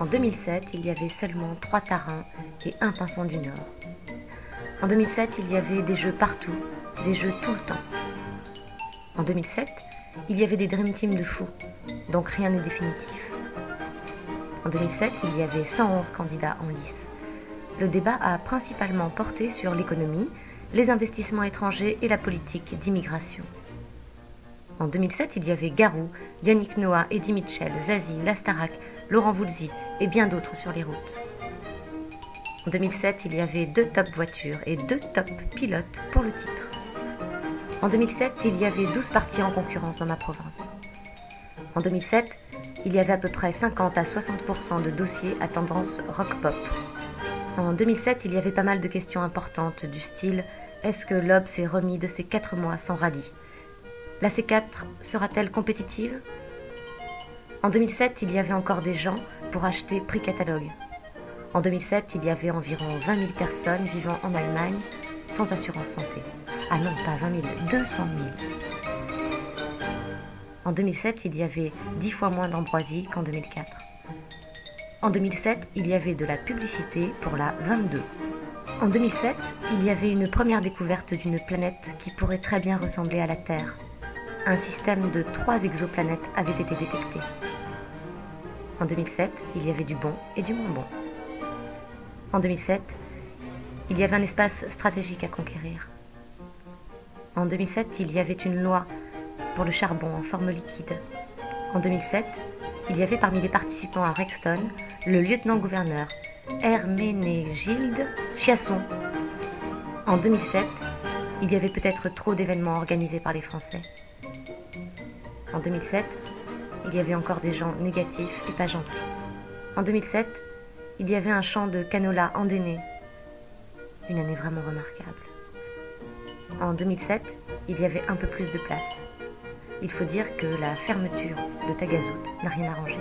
En 2007, il y avait seulement trois tarins et un pinson du Nord. En 2007, il y avait des jeux partout, des jeux tout le temps. En 2007, il y avait des Dream Team de fous, donc rien n'est définitif. En 2007, il y avait 111 candidats en lice. Le débat a principalement porté sur l'économie, les investissements étrangers et la politique d'immigration. En 2007, il y avait Garou, Yannick Noah, Eddie Mitchell, Zazie, Lastarac, Laurent Voulzy et bien d'autres sur les routes. En 2007, il y avait deux top voitures et deux top pilotes pour le titre. En 2007, il y avait 12 partis en concurrence dans ma province. En 2007, il y avait à peu près 50 à 60% de dossiers à tendance rock-pop. En 2007, il y avait pas mal de questions importantes du style est-ce que l'Ob s'est remis de ses 4 mois sans rallye? La C4 sera-t-elle compétitive? En 2007, il y avait encore des gens pour acheter prix catalogue. En 2007, il y avait environ 20 000 personnes vivant en Allemagne sans assurance santé. Ah non, pas 20 000, 200 000. En 2007, il y avait 10 fois moins d'ambroisie qu'en 2004. En 2007, il y avait de la publicité pour la 22. En 2007, il y avait une première découverte d'une planète qui pourrait très bien ressembler à la Terre. Un système de trois exoplanètes avait été détecté. En 2007, il y avait du bon et du moins bon. En 2007, il y avait un espace stratégique à conquérir. En 2007, il y avait une loi pour le charbon en forme liquide. En 2007, il y avait parmi les participants à Rexton le lieutenant-gouverneur Herménégilde Chiasson. En 2007, il y avait peut-être trop d'événements organisés par les Français. En 2007, il y avait encore des gens négatifs et pas gentils. En 2007, il y avait un champ de canola endéné. Une année vraiment remarquable. En 2007, il y avait un peu plus de place. Il faut dire que la fermeture de Tagazout n'a rien arrangé.